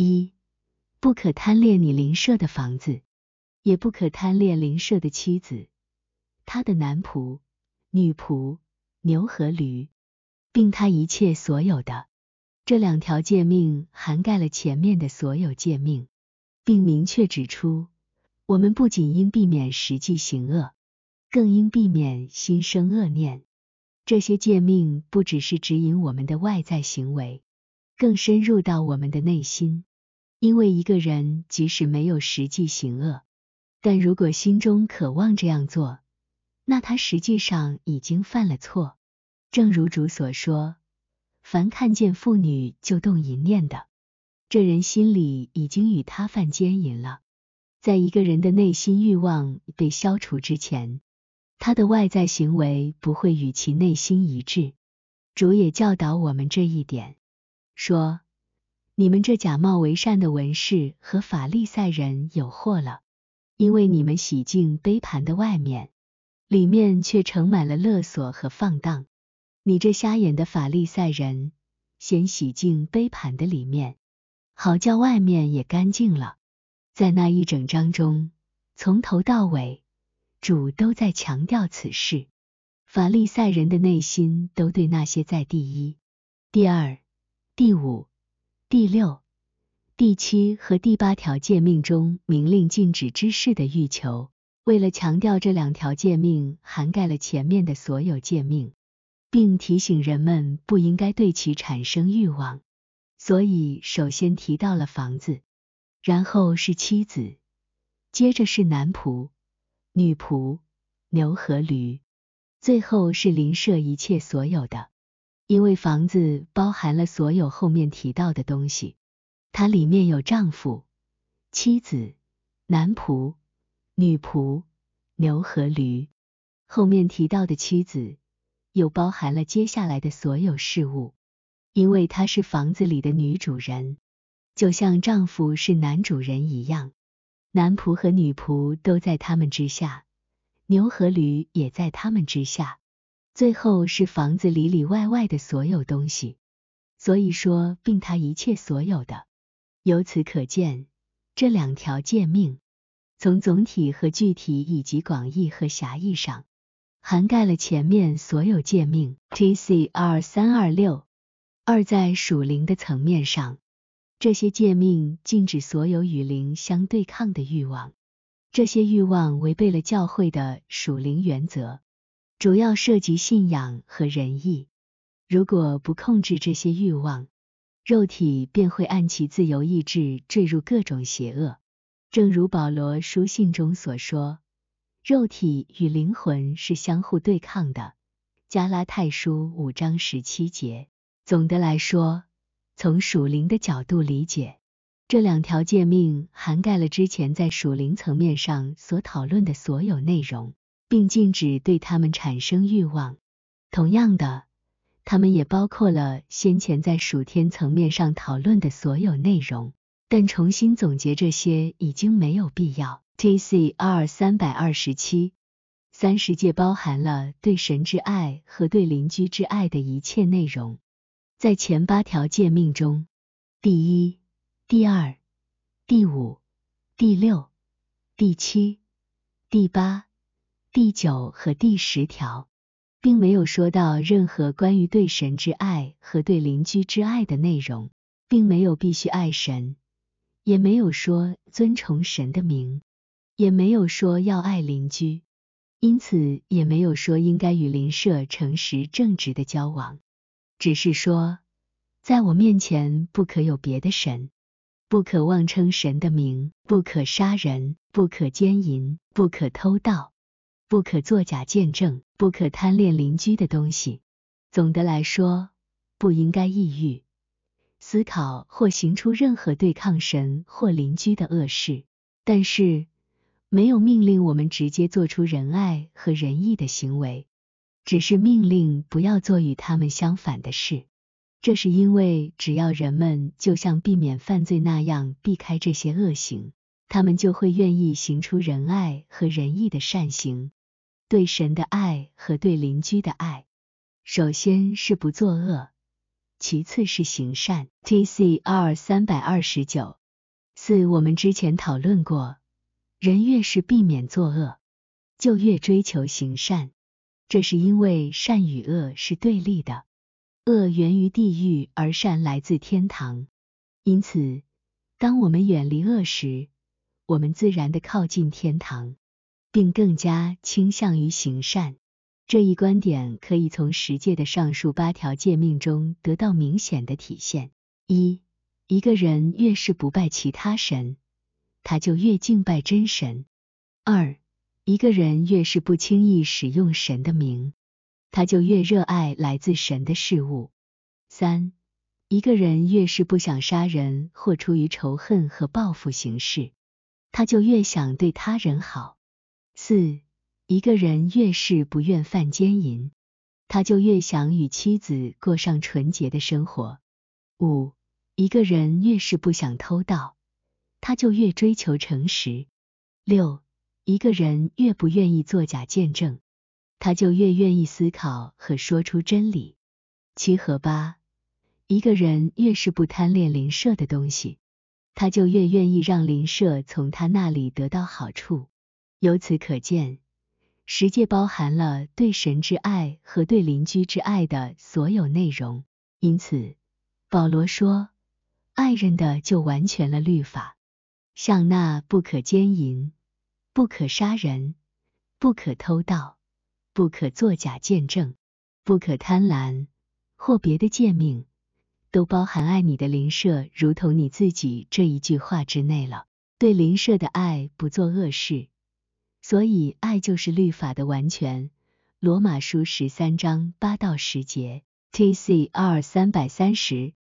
一，不可贪恋你邻舍的房子，也不可贪恋邻舍的妻子、他的男仆、女仆、牛和驴，并他一切所有的。这两条诫命涵盖了前面的所有诫命，并明确指出，我们不仅应避免实际行恶，更应避免心生恶念。这些诫命不只是指引我们的外在行为，更深入到我们的内心。因为一个人即使没有实际行恶，但如果心中渴望这样做，那他实际上已经犯了错。正如主所说：“凡看见妇女就动淫念的，这人心里已经与他犯奸淫了。”在一个人的内心欲望被消除之前，他的外在行为不会与其内心一致。主也教导我们这一点，说。你们这假冒为善的文士和法利赛人有祸了，因为你们洗净杯盘的外面，里面却盛满了勒索和放荡。你这瞎眼的法利赛人，先洗净杯盘的里面，好叫外面也干净了。在那一整章中，从头到尾，主都在强调此事。法利赛人的内心都对那些在第一、第二、第五。第六、第七和第八条诫命中明令禁止之事的欲求，为了强调这两条诫命涵盖了前面的所有诫命，并提醒人们不应该对其产生欲望，所以首先提到了房子，然后是妻子，接着是男仆、女仆、牛和驴，最后是邻舍一切所有的。因为房子包含了所有后面提到的东西，它里面有丈夫、妻子、男仆、女仆、牛和驴。后面提到的妻子又包含了接下来的所有事物，因为她是房子里的女主人，就像丈夫是男主人一样。男仆和女仆都在他们之下，牛和驴也在他们之下。最后是房子里里外外的所有东西，所以说并他一切所有的。由此可见，这两条诫命从总体和具体以及广义和狭义上，涵盖了前面所有诫命。T C R 三二六二在属灵的层面上，这些诫命禁止所有与灵相对抗的欲望，这些欲望违背了教会的属灵原则。主要涉及信仰和仁义。如果不控制这些欲望，肉体便会按其自由意志坠入各种邪恶。正如保罗书信中所说，肉体与灵魂是相互对抗的。加拉太书五章十七节。总的来说，从属灵的角度理解，这两条诫命涵盖了之前在属灵层面上所讨论的所有内容。并禁止对他们产生欲望。同样的，他们也包括了先前在属天层面上讨论的所有内容。但重新总结这些已经没有必要。T C R 三百二十七，三十诫包含了对神之爱和对邻居之爱的一切内容。在前八条诫命中，第一、第二、第五、第六、第七、第八。第九和第十条，并没有说到任何关于对神之爱和对邻居之爱的内容，并没有必须爱神，也没有说尊崇神的名，也没有说要爱邻居，因此也没有说应该与邻舍诚实正直的交往，只是说，在我面前不可有别的神，不可妄称神的名，不可杀人，不可奸淫，不可偷盗。不可作假见证，不可贪恋邻居的东西。总的来说，不应该抑郁、思考或行出任何对抗神或邻居的恶事。但是，没有命令我们直接做出仁爱和仁义的行为，只是命令不要做与他们相反的事。这是因为，只要人们就像避免犯罪那样避开这些恶行，他们就会愿意行出仁爱和仁义的善行。对神的爱和对邻居的爱，首先是不作恶，其次是行善。T C R 三百二十九。四，我们之前讨论过，人越是避免作恶，就越追求行善，这是因为善与恶是对立的，恶源于地狱，而善来自天堂。因此，当我们远离恶时，我们自然的靠近天堂，并更加倾向于行善。这一观点可以从十诫的上述八条诫命中得到明显的体现。一一个人越是不拜其他神，他就越敬拜真神。二，一个人越是不轻易使用神的名，他就越热爱来自神的事物。三，一个人越是不想杀人或出于仇恨和报复行事，他就越想对他人好。四，一个人越是不愿犯奸淫，他就越想与妻子过上纯洁的生活。五。一个人越是不想偷盗，他就越追求诚实。六，一个人越不愿意作假见证，他就越愿意思考和说出真理。七和八，一个人越是不贪恋邻舍的东西，他就越愿意让邻舍从他那里得到好处。由此可见，十诫包含了对神之爱和对邻居之爱的所有内容。因此，保罗说。爱人的就完全了律法，像那不可奸淫、不可杀人、不可偷盗、不可作假见证、不可贪婪或别的诫命，都包含爱你的邻舍如同你自己这一句话之内了。对邻舍的爱不做恶事，所以爱就是律法的完全。罗马书十三章八到十节，T C R 三百三十。